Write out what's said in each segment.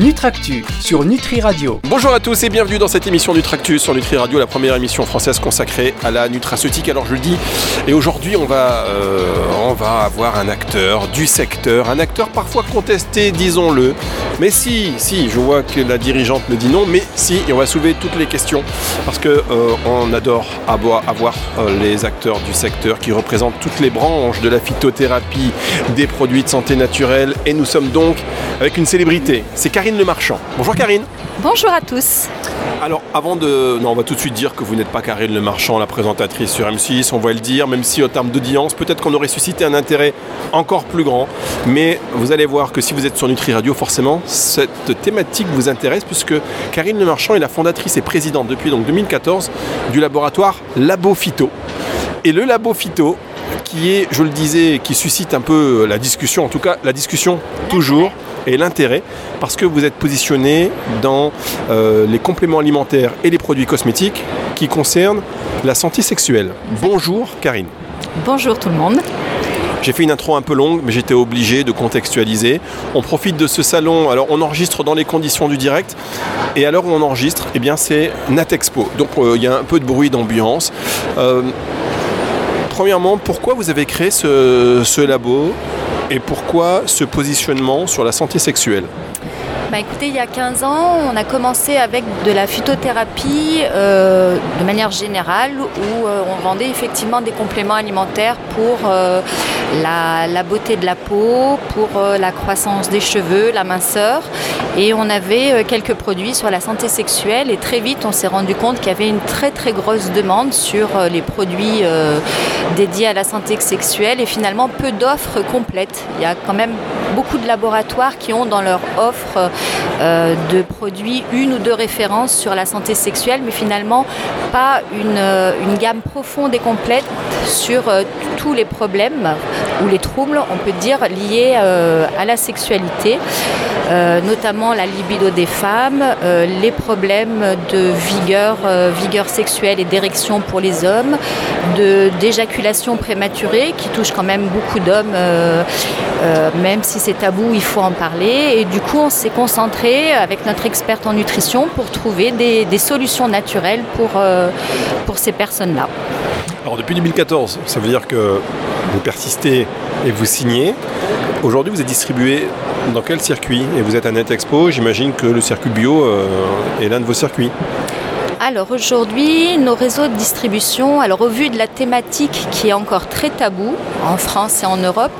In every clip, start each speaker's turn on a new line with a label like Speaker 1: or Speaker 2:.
Speaker 1: Nutractu sur Nutri Radio.
Speaker 2: Bonjour à tous et bienvenue dans cette émission Nutractu sur Nutri Radio, la première émission française consacrée à la nutraceutique. Alors je le dis, et aujourd'hui on va, euh, on va avoir un acteur du secteur, un acteur parfois contesté, disons-le. Mais si, si, je vois que la dirigeante me dit non, mais si, et on va soulever toutes les questions parce que euh, on adore avoir, euh, les acteurs du secteur qui représentent toutes les branches de la phytothérapie, des produits de santé naturelle, et nous sommes donc avec une célébrité. C'est Le Marchand. Bonjour Karine.
Speaker 3: Bonjour à tous.
Speaker 2: Alors avant de... Non, on va tout de suite dire que vous n'êtes pas Karine Le Marchand, la présentatrice sur M6, on va le dire, même si au terme d'audience, peut-être qu'on aurait suscité un intérêt encore plus grand. Mais vous allez voir que si vous êtes sur Nutri Radio, forcément, cette thématique vous intéresse puisque Karine Le Marchand est la fondatrice et présidente depuis donc 2014 du laboratoire Labo Phyto. Et le Labo Phyto, qui est, je le disais, qui suscite un peu la discussion, en tout cas la discussion toujours et l'intérêt parce que vous êtes positionné dans euh, les compléments alimentaires et les produits cosmétiques qui concernent la santé sexuelle. Bonjour Karine.
Speaker 3: Bonjour tout le monde.
Speaker 2: J'ai fait une intro un peu longue, mais j'étais obligé de contextualiser. On profite de ce salon. Alors, on enregistre dans les conditions du direct. Et à l'heure où on enregistre, eh bien, c'est Natexpo. Donc, euh, il y a un peu de bruit d'ambiance. Euh, premièrement, pourquoi vous avez créé ce, ce labo? Et pourquoi ce positionnement sur la santé sexuelle?
Speaker 3: Bah écoutez, il y a 15 ans, on a commencé avec de la phytothérapie euh, de manière générale où euh, on vendait effectivement des compléments alimentaires pour euh, la, la, beauté de la peau, pour la croissance des cheveux, la minceur. Et on avait quelques produits sur la santé sexuelle et très vite on s'est rendu compte qu'il y avait une très très grosse demande sur les produits dédiés à la santé sexuelle et finalement peu d'offres complètes. Il y a quand même beaucoup de laboratoires qui ont dans leur offre euh, de produits une ou deux références sur la santé sexuelle, mais finalement pas une, une gamme profonde et complète sur euh, tous les problèmes ou les troubles, on peut dire, liés euh, à la sexualité, euh, notamment la libido des femmes, euh, les problèmes de vigueur, euh, vigueur sexuelle et d'érection pour les hommes, d'éjaculation prématurée qui touche quand même beaucoup d'hommes, euh, euh, même si c'est tabou, il faut en parler. Et du coup, on s'est concentré avec notre experte en nutrition pour trouver des, solutions naturelles pour, euh, pour ces personnes-là.
Speaker 2: Alors depuis 2014, ça veut dire que vous persistez et vous signez. Aujourd'hui, vous êtes distribué dans quel circuit? Et vous êtes à NetExpo, j'imagine que le circuit bio euh, est l'un de vos circuits.
Speaker 3: Alors aujourd'hui, nos réseaux de distribution, alors au vu de la thématique qui est encore très tabou en France et en Europe,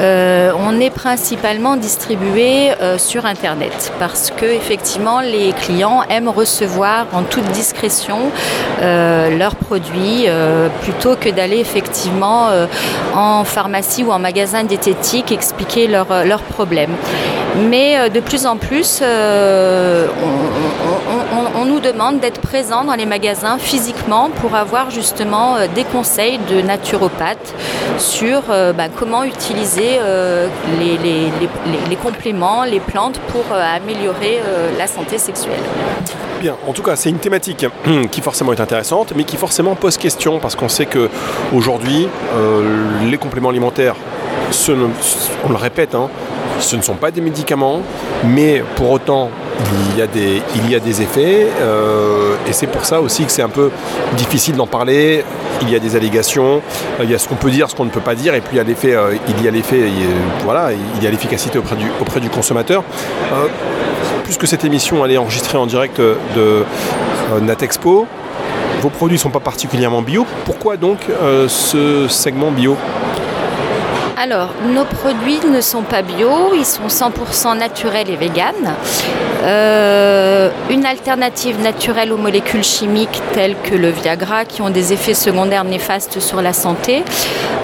Speaker 3: euh, on est principalement distribué euh, sur Internet parce que effectivement les clients aiment recevoir en toute discrétion euh, leurs produits plutôt que d'aller effectivement en pharmacie ou en magasin diététique expliquer leurs leurs problèmes. Mais de plus en plus, on, on, nous demande d'être présent dans les magasins physiquement pour avoir justement euh, des conseils de naturopathes sur euh, bah, comment utiliser euh, les, compléments, les plantes pour améliorer la santé sexuelle.
Speaker 2: Bien, en tout cas, c'est une thématique qui forcément est intéressante, mais qui forcément pose question parce qu'on sait que aujourd'hui, les compléments alimentaires, on le répète, hein, ce ne sont pas des médicaments, mais pour autant, il y a des, il y a des effets, euh, et c'est pour ça aussi que c'est un peu difficile d'en parler. Il y a des allégations, il y a ce qu'on peut dire, ce qu'on ne peut pas dire, et puis il y a l'effet, euh, il y a l'effet, voilà, il y a l'efficacité auprès du, auprès du consommateur. Euh, puisque cette émission elle est enregistrée en direct de Natexpo, vos produits ne sont pas particulièrement bio. Pourquoi donc ce segment bio?
Speaker 3: Alors, nos produits ne sont pas bio, ils sont 100% naturels et véganes. Euh, une alternative naturelle aux molécules chimiques telles que le Viagra qui ont des effets secondaires néfastes sur la santé.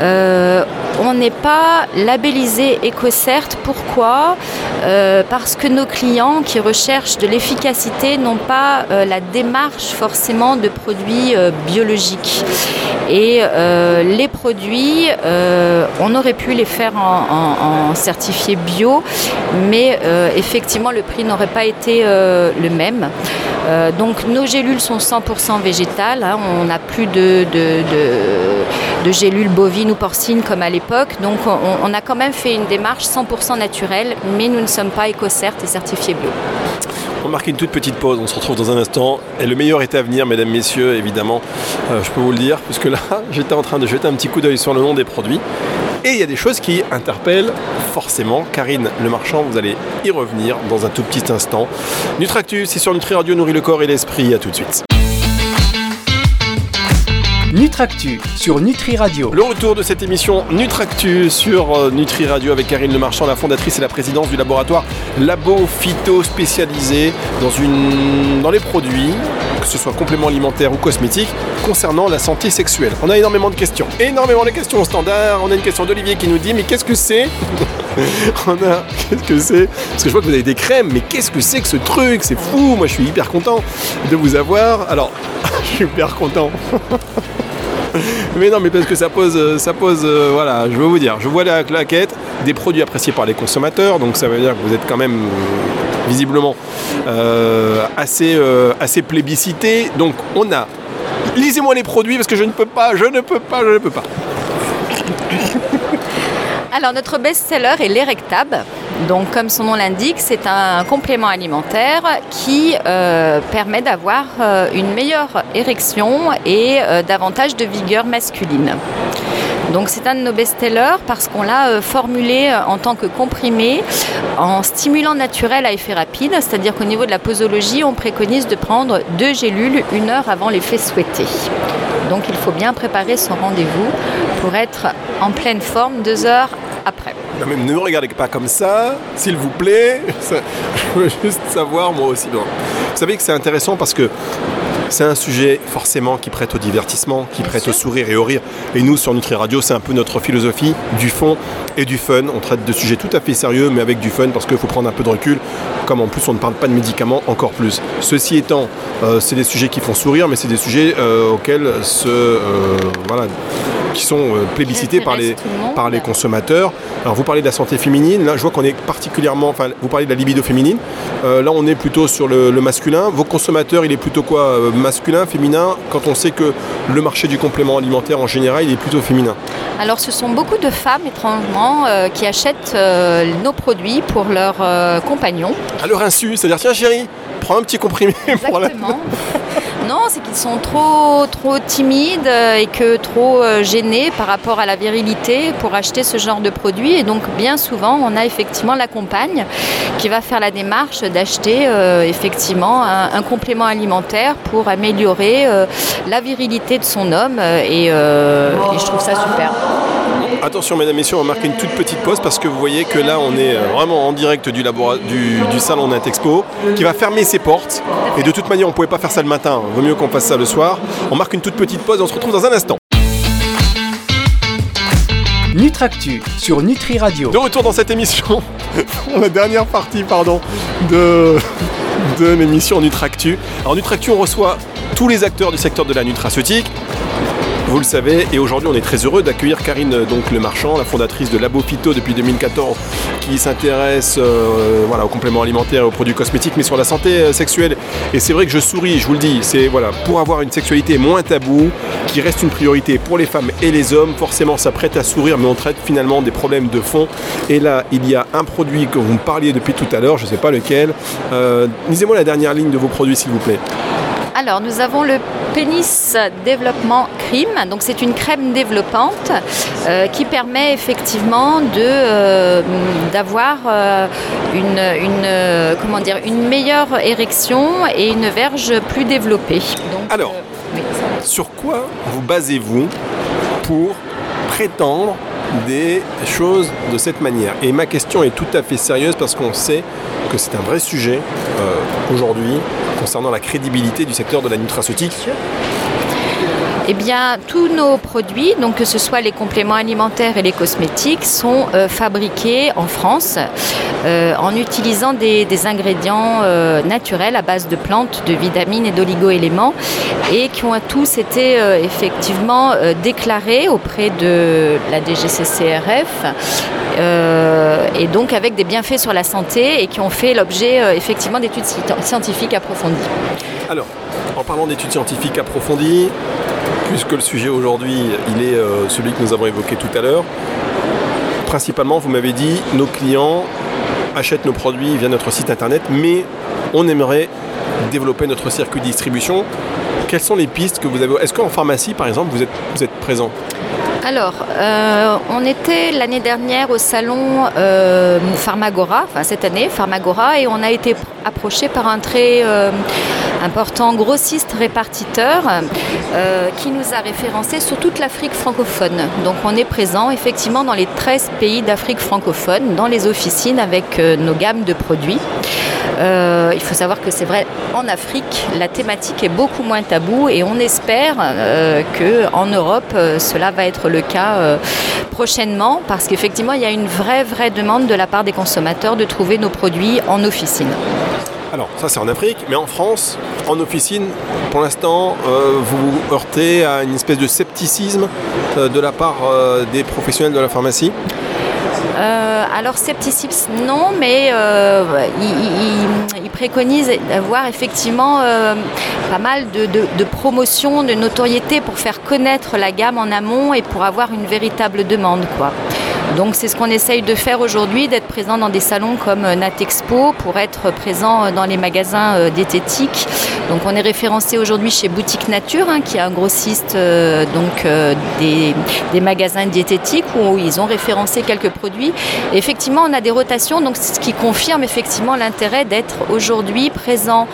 Speaker 3: Euh, on n'est pas labellisé EcoCert. Pourquoi? Euh, Parce que nos clients qui recherchent de l'efficacité n'ont pas euh, la démarche forcément de produits euh, biologiques. Et les produits, on aurait pu les faire en, certifié bio, mais effectivement le prix n'aurait pas été le même. donc nos gélules sont 100% végétales, hein. on n'a plus de, de, gélules bovines ou porcines comme à l'époque, donc on, a quand même fait une démarche 100% naturelle, mais nous ne sommes pas EcoCert et certifiés bio.
Speaker 2: On marque une toute petite pause, on se retrouve dans un instant. Et le meilleur est à venir, mesdames, messieurs, évidemment, euh, je peux vous le dire, puisque là, j'étais en train de jeter un petit coup d'œil sur le nom des produits. Et il y a des choses qui interpellent forcément. Karine Le Marchand, vous allez y revenir dans un tout petit instant. Nutractus, c'est sur Nutri Radio, nourrit le corps et l'esprit. À tout de suite.
Speaker 1: Nutractu sur Nutri Radio.
Speaker 2: Le retour de cette émission Nutractu sur euh, Nutri Radio avec Karine Lemarchand, la fondatrice et la présidente du laboratoire Labo Phyto spécialisé dans, une... dans les produits, que ce soit compléments alimentaires ou cosmétiques, concernant la santé sexuelle. On a énormément de questions, énormément de questions au standard. On a une question d'Olivier qui nous dit Mais qu'est-ce que c'est On a qu'est-ce que c'est Parce que je vois que vous avez des crèmes, mais qu'est-ce que c'est que ce truc? C'est fou Moi je suis hyper content de vous avoir. Alors, je suis hyper content. mais non, mais parce que ça pose, euh, ça pose, euh, voilà, je veux vous dire, je vois la claquette, des produits appréciés par les consommateurs, donc ça veut dire que vous êtes quand même euh, visiblement assez, assez plébiscité. Donc on a, lisez-moi les produits parce que je ne peux pas, je ne peux pas, je ne peux pas.
Speaker 3: Alors notre best-seller est l'Erectab. Donc comme son nom l'indique, c'est un complément alimentaire qui euh, permet d'avoir euh, une meilleure érection et euh, davantage de vigueur masculine. Donc c'est un de nos best-sellers parce qu'on l'a formulé en tant que comprimé en stimulant naturel à effet rapide, c'est-à-dire qu'au niveau de la posologie, on préconise de prendre deux gélules une heure avant l'effet souhaité. Donc il faut bien préparer son rendez-vous pour être en pleine forme deux heures.
Speaker 2: Non, mais ne me regardez pas comme ça, s'il vous plaît. je veux juste savoir moi aussi. Vous savez que c'est intéressant parce que c'est un sujet forcément qui prête au divertissement, qui prête au sourire et au rire. Et nous, sur Nutri Radio, c'est un peu notre philosophie du fond et du fun. On traite de sujets tout à fait sérieux, mais avec du fun parce qu'il faut prendre un peu de recul. Comme en plus, on ne parle pas de médicaments, encore plus. Ceci étant, euh, c'est des sujets qui font sourire, mais c'est des sujets euh, auxquels se. Euh, voilà qui sont euh, plébiscités par les, par les consommateurs. Alors vous parlez de la santé féminine, là je vois qu'on est particulièrement, enfin vous parlez de la libido féminine, euh, là on est plutôt sur le, masculin. Vos consommateurs, il est plutôt quoi euh, Masculin, féminin, quand on sait que le marché du complément alimentaire en général, il est plutôt féminin?
Speaker 3: Alors ce sont beaucoup de femmes étrangement qui achètent nos produits pour leurs compagnons.
Speaker 2: À leur insu, c'est-à-dire tiens chérie, prends un petit comprimé
Speaker 3: pour la... Non, c'est qu'ils sont trop, trop timides euh, et que trop euh, gênés par rapport à la virilité pour acheter ce genre de produit. Et donc, bien souvent, on a effectivement la compagne qui va faire la démarche d'acheter euh, effectivement un, complément alimentaire pour améliorer la virilité de son homme. Et, et je trouve ça super.
Speaker 2: Attention mesdames et messieurs, on va marquer une toute petite pause parce que vous voyez que là on est euh, vraiment en direct du, du, du salon Expo qui va fermer ses portes. Et de toute manière on ne pouvait pas faire ça le matin, vaut mieux qu'on fasse ça le soir. On marque une toute petite pause et on se retrouve dans un instant.
Speaker 1: Nutractu sur Nutri Radio.
Speaker 2: De retour dans cette émission, la dernière partie pardon, de, de l'émission Nutractu. Alors Nutractu on reçoit tous les acteurs du secteur de la nutraceutique vous le savez. Et aujourd'hui, on est très heureux d'accueillir Karine donc, Le Marchand, la fondatrice de Labo Phyto depuis 2014, qui s'intéresse euh, voilà, aux compléments alimentaires et aux produits cosmétiques, mais sur la santé euh, sexuelle. Et c'est vrai que je souris, je vous le dis, c'est voilà, pour avoir une sexualité moins taboue, qui reste une priorité pour les femmes et les hommes, forcément ça prête à sourire, mais on traite finalement des problèmes de fond. Et là, il y a un produit que vous me parliez depuis tout à l'heure, je ne sais pas lequel. Euh, Lisez-moi la dernière ligne de vos produits, s'il vous plaît.
Speaker 3: Alors, nous avons le Pénis Développement Crème. Donc, c'est une crème développante euh, qui permet effectivement de, euh, d'avoir euh, une, comment dire, une meilleure érection et une verge plus développée.
Speaker 2: Alors, sur quoi vous basez-vous pour prétendre des choses de cette manière? Et ma question est tout à fait sérieuse parce qu'on sait que c'est un vrai sujet aujourd'hui concernant la crédibilité du secteur de la nutraceutique
Speaker 3: Eh bien, tous nos produits, donc que ce soit les compléments alimentaires et les cosmétiques, sont euh, fabriqués en France euh, en utilisant des, ingrédients euh, naturels à base de plantes, de vitamines et d'oligo-éléments et qui ont tous été effectivement déclarés auprès de la DGCCRF et donc avec des bienfaits sur la santé et qui ont fait l'objet effectivement d'études scientifiques approfondies.
Speaker 2: Alors, en parlant d'études scientifiques approfondies, puisque le sujet aujourd'hui, il est euh, celui que nous avons évoqué tout à l'heure, principalement, vous m'avez dit, nos clients achètent nos produits via notre site internet, mais on aimerait développer notre circuit de distribution. Quelles sont les pistes que vous avez? Est-ce qu'en pharmacie, par exemple, vous êtes, vous êtes présent?
Speaker 3: Alors, euh, on était l'année dernière au salon euh, Pharmagora, enfin cette année Pharmagora, et on a été approché par un très important grossiste répartiteur qui nous a référencé sur toute l'Afrique francophone. Donc on est présent effectivement dans les 13 pays d'Afrique francophone, dans les officines avec nos gammes de produits. il faut savoir que c'est vrai, en Afrique, la thématique est beaucoup moins taboue et on espère qu'en Europe, cela va être le cas euh, prochainement parce qu'effectivement, il y a une vraie, vraie demande de la part des consommateurs de trouver nos produits en officine.
Speaker 2: Alors, ça c'est en Afrique, mais en France, en officine, pour l'instant, euh, vous heurtez à une espèce de scepticisme euh, de la part des professionnels de la pharmacie
Speaker 3: euh, alors scepticisme non, mais euh, il, préconise d'avoir effectivement euh, pas mal de, de, promotion, de notoriété pour faire connaître la gamme en amont et pour avoir une véritable demande. Quoi. Donc c'est ce qu'on essaye de faire aujourd'hui, d'être présent dans des salons comme Natexpo pour être présent dans les magasins euh, diététiques. Donc on est référencé aujourd'hui chez Boutique Nature, hein, qui est un grossiste euh, donc, euh, des, magasins diététiques où ils ont référencé quelques produits. effectivement, on a des rotations, donc ce qui confirme effectivement l'intérêt d'être aujourd'hui présent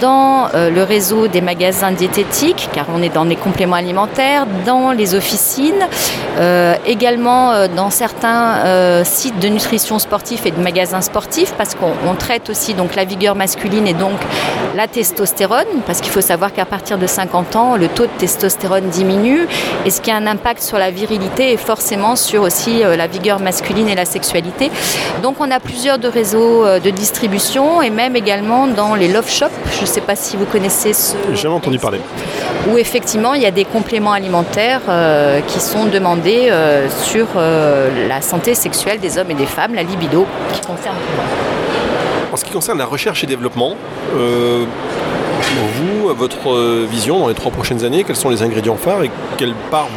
Speaker 3: dans le réseau des magasins diététiques, car on est dans les compléments alimentaires, dans les officines, également dans certains euh, sites de nutrition sportive et de magasins sportifs parce qu'on traite aussi donc la vigueur masculine et donc la testostérone parce qu'il faut savoir qu'à partir de 50 ans le taux de testostérone diminue et ce qui a un impact sur la virilité et forcément sur aussi euh, la vigueur masculine et la sexualité. Donc on a plusieurs de réseaux euh, de distribution et même également dans les love shops. Je ne sais pas si vous connaissez ce.
Speaker 2: J'ai jamais entendu parler.
Speaker 3: Où effectivement il y a des compléments alimentaires qui sont demandés sur euh, la santé sexuelle des hommes et des femmes, la libido, qui concerne.
Speaker 2: En ce qui concerne la recherche et développement, euh, vous, votre vision dans les trois prochaines années, quels sont les ingrédients phares et quelle part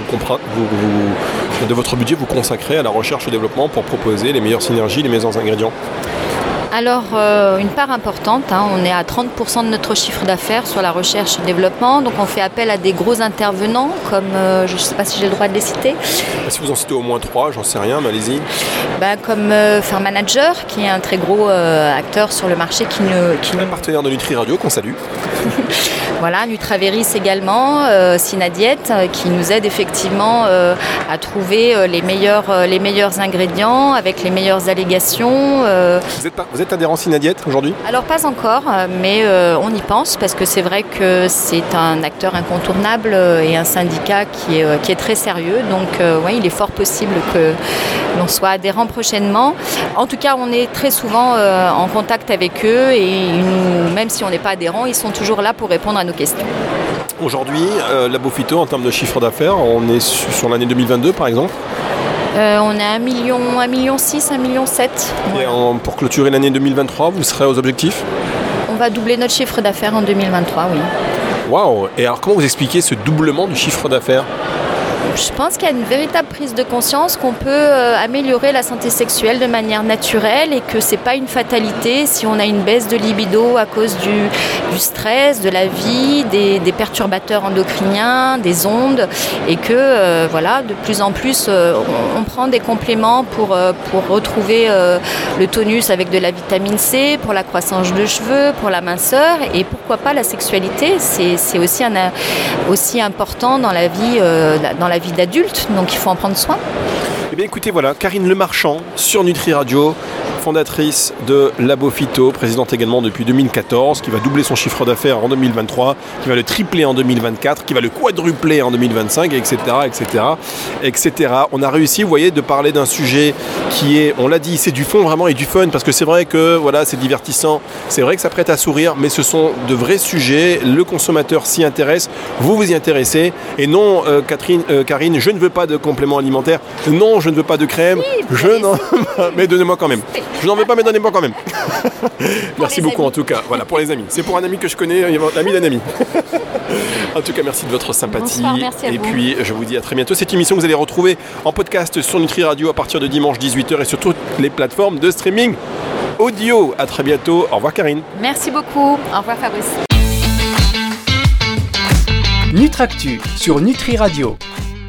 Speaker 2: de votre budget vous consacrez à la recherche et développement pour proposer les meilleures synergies, les meilleurs ingrédients?
Speaker 3: Alors, euh, une part importante, hein, on est à 30% de notre chiffre d'affaires sur la recherche et développement. Donc, on fait appel à des gros intervenants, comme euh, je ne sais pas si j'ai le droit de les citer.
Speaker 2: Si vous en citez au moins trois, j'en sais rien, mais allez-y.
Speaker 3: Ben, comme euh, Fair Manager, qui est un très gros acteur sur le marché qui ne. Qui
Speaker 2: un partenaire de Nutri Radio qu'on salue.
Speaker 3: voilà, Nutraveris également, Synadiet, qui nous aide effectivement à trouver les, meilleurs, les meilleurs ingrédients avec les meilleures allégations.
Speaker 2: Vous êtes, pas, vous êtes adhérent Synadiète aujourd'hui?
Speaker 3: Alors pas encore, euh, mais euh, on y pense parce que c'est vrai que c'est un acteur incontournable euh, et un syndicat qui est, qui est très sérieux. Donc oui, il est fort possible que l'on soit adhérent prochainement. En tout cas, on est très souvent en contact avec eux et même si on n'est pas adhérent, ils sont toujours là pour répondre à nos questions.
Speaker 2: Aujourd'hui, la Bofito, en termes de chiffre d'affaires, on est sur l'année 2022 par exemple
Speaker 3: euh, on est à 1 million, 1 million 6, 1 million 7.
Speaker 2: Et pour clôturer l'année 2023, vous serez aux objectifs
Speaker 3: On va doubler notre chiffre d'affaires en 2023, oui.
Speaker 2: Waouh Et alors comment vous expliquez ce doublement du chiffre d'affaires?
Speaker 3: Je pense qu'il y a une véritable prise de conscience qu'on peut euh, améliorer la santé sexuelle de manière naturelle et que c'est pas une fatalité si on a une baisse de libido à cause du, stress, de la vie, des, perturbateurs endocriniens, des ondes et que euh, voilà, de plus en plus euh, on, prend des compléments pour, retrouver le tonus avec de la vitamine C, pour la croissance de cheveux, pour la minceur et pourquoi pas la sexualité, c'est aussi, aussi important dans la vie, dans la vie d'adulte, donc il faut en prendre soin.
Speaker 2: Eh bien écoutez, voilà, Karine Lemarchand sur Nutri Radio. Fondatrice de Labo Phyto, présidente également depuis 2014, qui va doubler son chiffre d'affaires en 2023, qui va le tripler en 2024, qui va le quadrupler en 2025, etc., etc., etc. On a réussi, vous voyez, de parler d'un sujet qui est, on l'a dit, c'est du fond vraiment et du fun, parce que c'est vrai que voilà, c'est divertissant, c'est vrai que ça prête à sourire, mais ce sont de vrais sujets. Le consommateur s'y intéresse, vous vous y intéressez, et non, euh, Catherine, euh, Karine, je ne veux pas de compléments alimentaires, non, je ne veux pas de crème, je n'en, mais donnez-moi quand même. Je n'en veux pas, mais donnez-moi quand même. merci beaucoup en tout cas. Voilà pour les amis. C'est pour un ami que je connais, l'ami d'un ami. en tout cas, merci de votre sympathie.
Speaker 3: Bonsoir, merci à
Speaker 2: et
Speaker 3: vous.
Speaker 2: puis, je vous dis à très bientôt. Cette émission, vous allez retrouver en podcast sur Nutri Radio à partir de dimanche 18h et sur toutes les plateformes de streaming audio. À très bientôt. Au revoir, Karine.
Speaker 3: Merci beaucoup. Au revoir Fabrice.
Speaker 1: Nutractu sur Nutri Radio.